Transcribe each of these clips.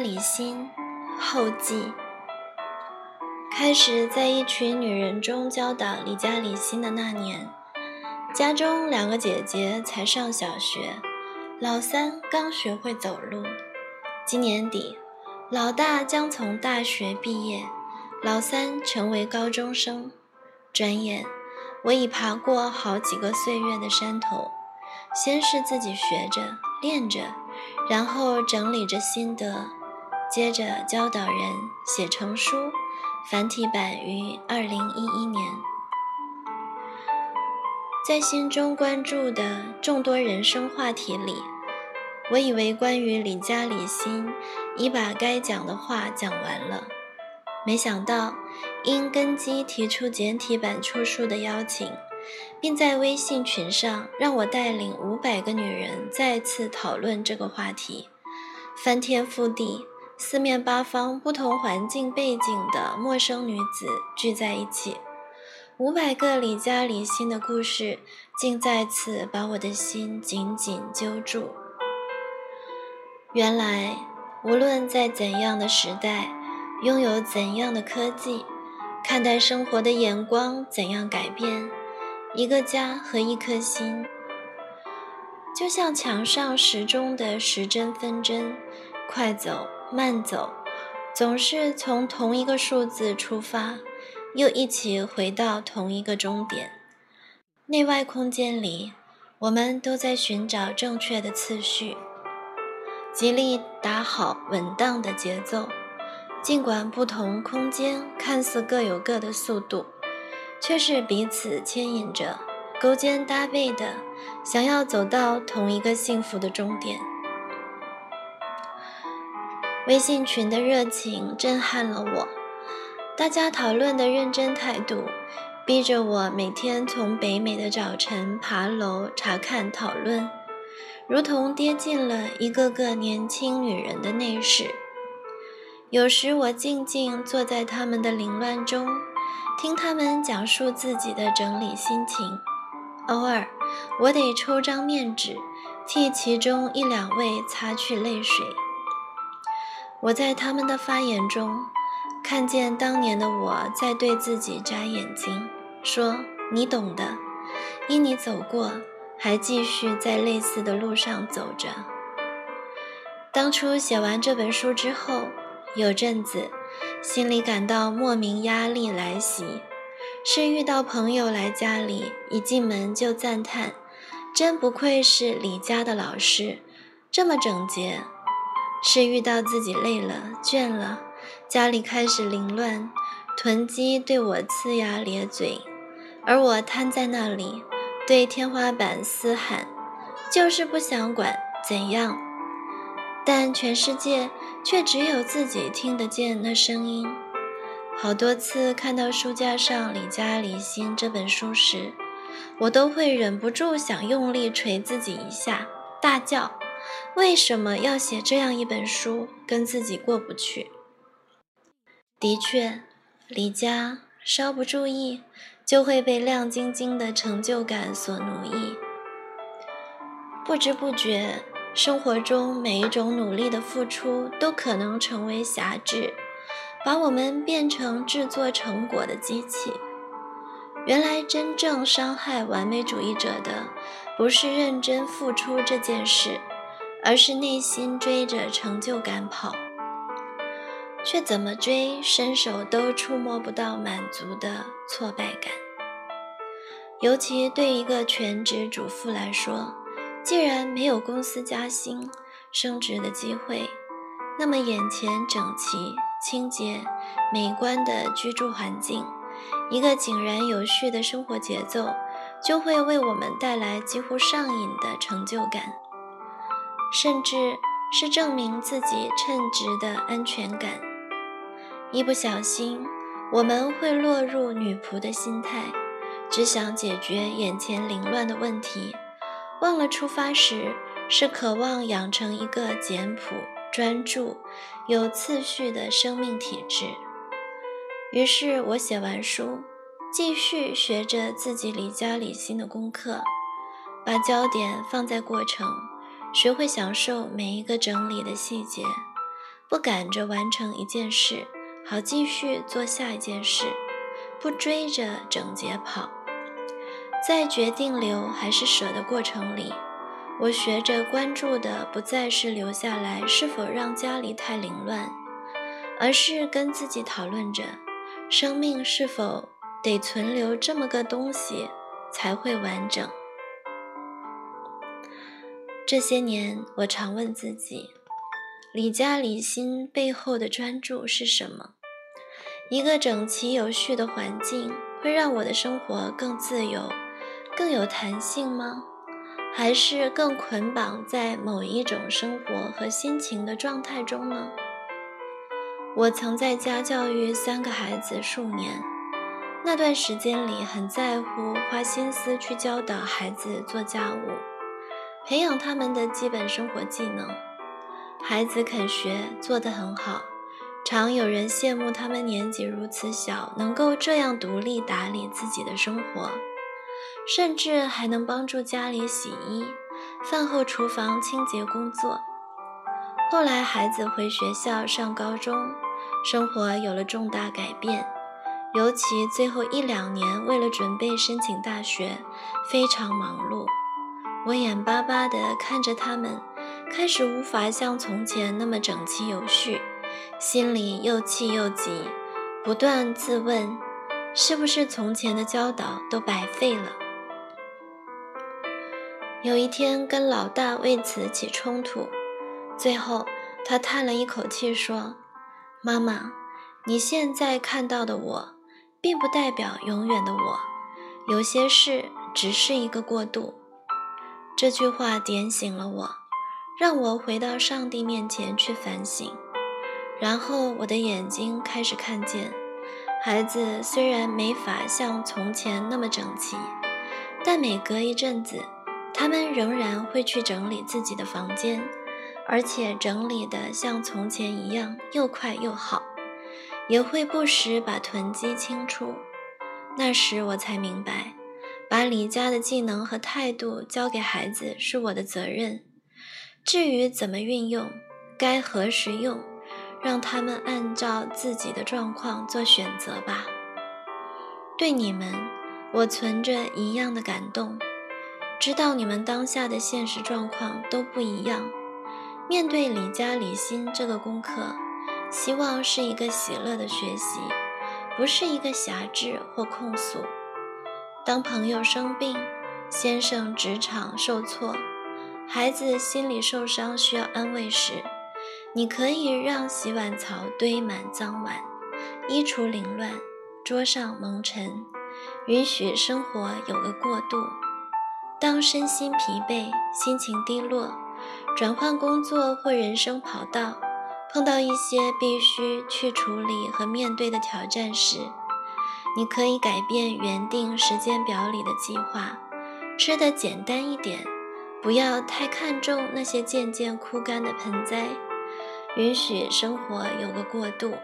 李家李心后记。开始在一群女人中教导李家李心的那年，家中两个姐姐才上小学，老三刚学会走路。今年底，老大将从大学毕业，老三成为高中生。转眼，我已爬过好几个岁月的山头，先是自己学着练着，然后整理着心得，接着教导人写成书。繁体版于二零一一年，在心中关注的众多人生话题里，我以为关于李家李心已把该讲的话讲完了。没想到，因根基提出简体版出书的邀请，并在微信群上让我带领五百个女人再次讨论这个话题，翻天覆地。四面八方、不同环境背景的陌生女子聚在一起，五百个李家李心的故事，竟再次把我的心紧紧揪住。原来，无论在怎样的时代，拥有怎样的科技，看待生活的眼光怎样改变，一个家和一颗心，就像墙上时钟的时针分针，快走。慢走，总是从同一个数字出发，又一起回到同一个终点。内外空间里，我们都在寻找正确的次序，极力打好稳当的节奏。尽管不同空间看似各有各的速度，却是彼此牵引着，勾肩搭背的，想要走到同一个幸福的终点。微信群的热情震撼了我，大家讨论的认真态度，逼着我每天从北美的早晨爬楼查看讨论，如同跌进了一个个年轻女人的内室。有时我静静坐在他们的凌乱中，听他们讲述自己的整理心情，偶尔我得抽张面纸，替其中一两位擦去泪水。我在他们的发言中，看见当年的我在对自己眨眼睛，说：“你懂的，因你走过，还继续在类似的路上走着。”当初写完这本书之后，有阵子心里感到莫名压力来袭，是遇到朋友来家里，一进门就赞叹：“真不愧是李家的老师，这么整洁。”是遇到自己累了、倦了，家里开始凌乱，囤积对我呲牙咧嘴，而我瘫在那里，对天花板嘶喊，就是不想管怎样，但全世界却只有自己听得见那声音。好多次看到书架上《李家李心》这本书时，我都会忍不住想用力捶自己一下，大叫。为什么要写这样一本书，跟自己过不去？的确，离家稍不注意，就会被亮晶晶的成就感所奴役。不知不觉，生活中每一种努力的付出，都可能成为辖制，把我们变成制作成果的机器。原来，真正伤害完美主义者的，不是认真付出这件事。而是内心追着成就感跑，却怎么追，伸手都触摸不到满足的挫败感。尤其对一个全职主妇来说，既然没有公司加薪、升职的机会，那么眼前整齐、清洁、美观的居住环境，一个井然有序的生活节奏，就会为我们带来几乎上瘾的成就感。甚至是证明自己称职的安全感。一不小心，我们会落入女仆的心态，只想解决眼前凌乱的问题，忘了出发时是渴望养成一个简朴、专注、有次序的生命体质。于是我写完书，继续学着自己离家理心的功课，把焦点放在过程。学会享受每一个整理的细节，不赶着完成一件事，好继续做下一件事，不追着整洁跑。在决定留还是舍的过程里，我学着关注的不再是留下来是否让家里太凌乱，而是跟自己讨论着，生命是否得存留这么个东西才会完整。这些年，我常问自己。李家李心背后的专注是什么？一个整齐有序的环境会让我的生活更自由、更有弹性吗？还是更捆绑在某一种生活和心情的状态中呢？我曾在家教育三个孩子数年，那段时间里很在乎花心思去教导孩子做家务，培养他们的基本生活技能。孩子肯学，做得很好，常有人羡慕他们年纪如此小，能够这样独立打理自己的生活，甚至还能帮助家里洗衣、饭后厨房清洁工作。后来孩子回学校上高中，生活有了重大改变，尤其最后一两年，为了准备申请大学，非常忙碌。我眼巴巴地看着他们。开始无法像从前那么整齐有序，心里又气又急，不断自问：是不是从前的教导都白费了？有一天跟老大为此起冲突，最后他叹了一口气说：“妈妈，你现在看到的我，并不代表永远的我，有些事只是一个过渡。”这句话点醒了我。让我回到上帝面前去反省，然后我的眼睛开始看见，孩子虽然没法像从前那么整齐，但每隔一阵子，他们仍然会去整理自己的房间，而且整理的像从前一样又快又好，也会不时把囤积清出。那时我才明白，把李家的技能和态度交给孩子是我的责任。至于怎么运用，该何时用，让他们按照自己的状况做选择吧。对你们，我存着一样的感动，知道你们当下的现实状况都不一样。面对李家李心这个功课，希望是一个喜乐的学习，不是一个辖制或控诉。当朋友生病，先生职场受挫。孩子心理受伤需要安慰时，你可以让洗碗槽堆满脏碗，衣橱凌乱，桌上蒙尘，允许生活有个过渡。当身心疲惫、心情低落，转换工作或人生跑道，碰到一些必须去处理和面对的挑战时，你可以改变原定时间表里的计划，吃得简单一点。不要太看重那些渐渐枯干的盆栽，允许生活有个过渡。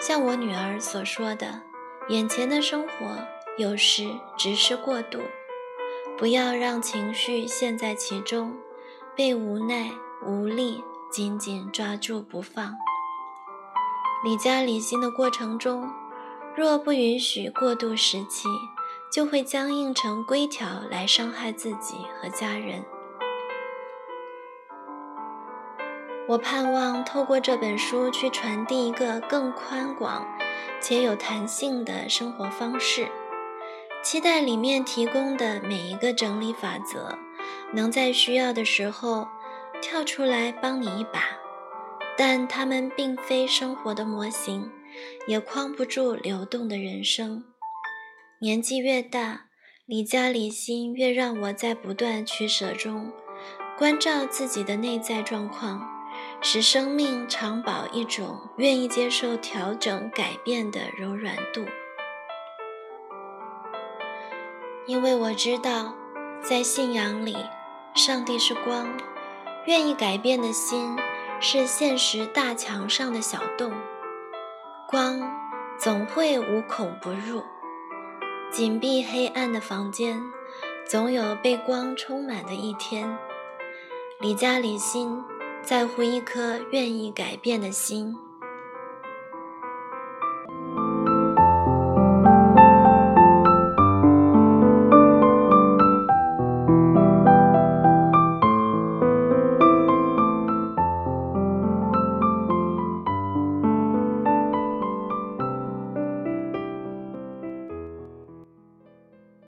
像我女儿所说的，眼前的生活有时只是过渡，不要让情绪陷在其中，被无奈无力紧紧抓住不放。离家理心的过程中，若不允许过渡时期。就会僵硬成规条来伤害自己和家人。我盼望透过这本书去传递一个更宽广且有弹性的生活方式，期待里面提供的每一个整理法则，能在需要的时候跳出来帮你一把。但它们并非生活的模型，也框不住流动的人生。年纪越大，离家理心越让我在不断取舍中，关照自己的内在状况，使生命常保一种愿意接受调整改变的柔软度。因为我知道，在信仰里，上帝是光，愿意改变的心是现实大墙上的小洞，光总会无孔不入。紧闭黑暗的房间，总有被光充满的一天。离家离心，在乎一颗愿意改变的心。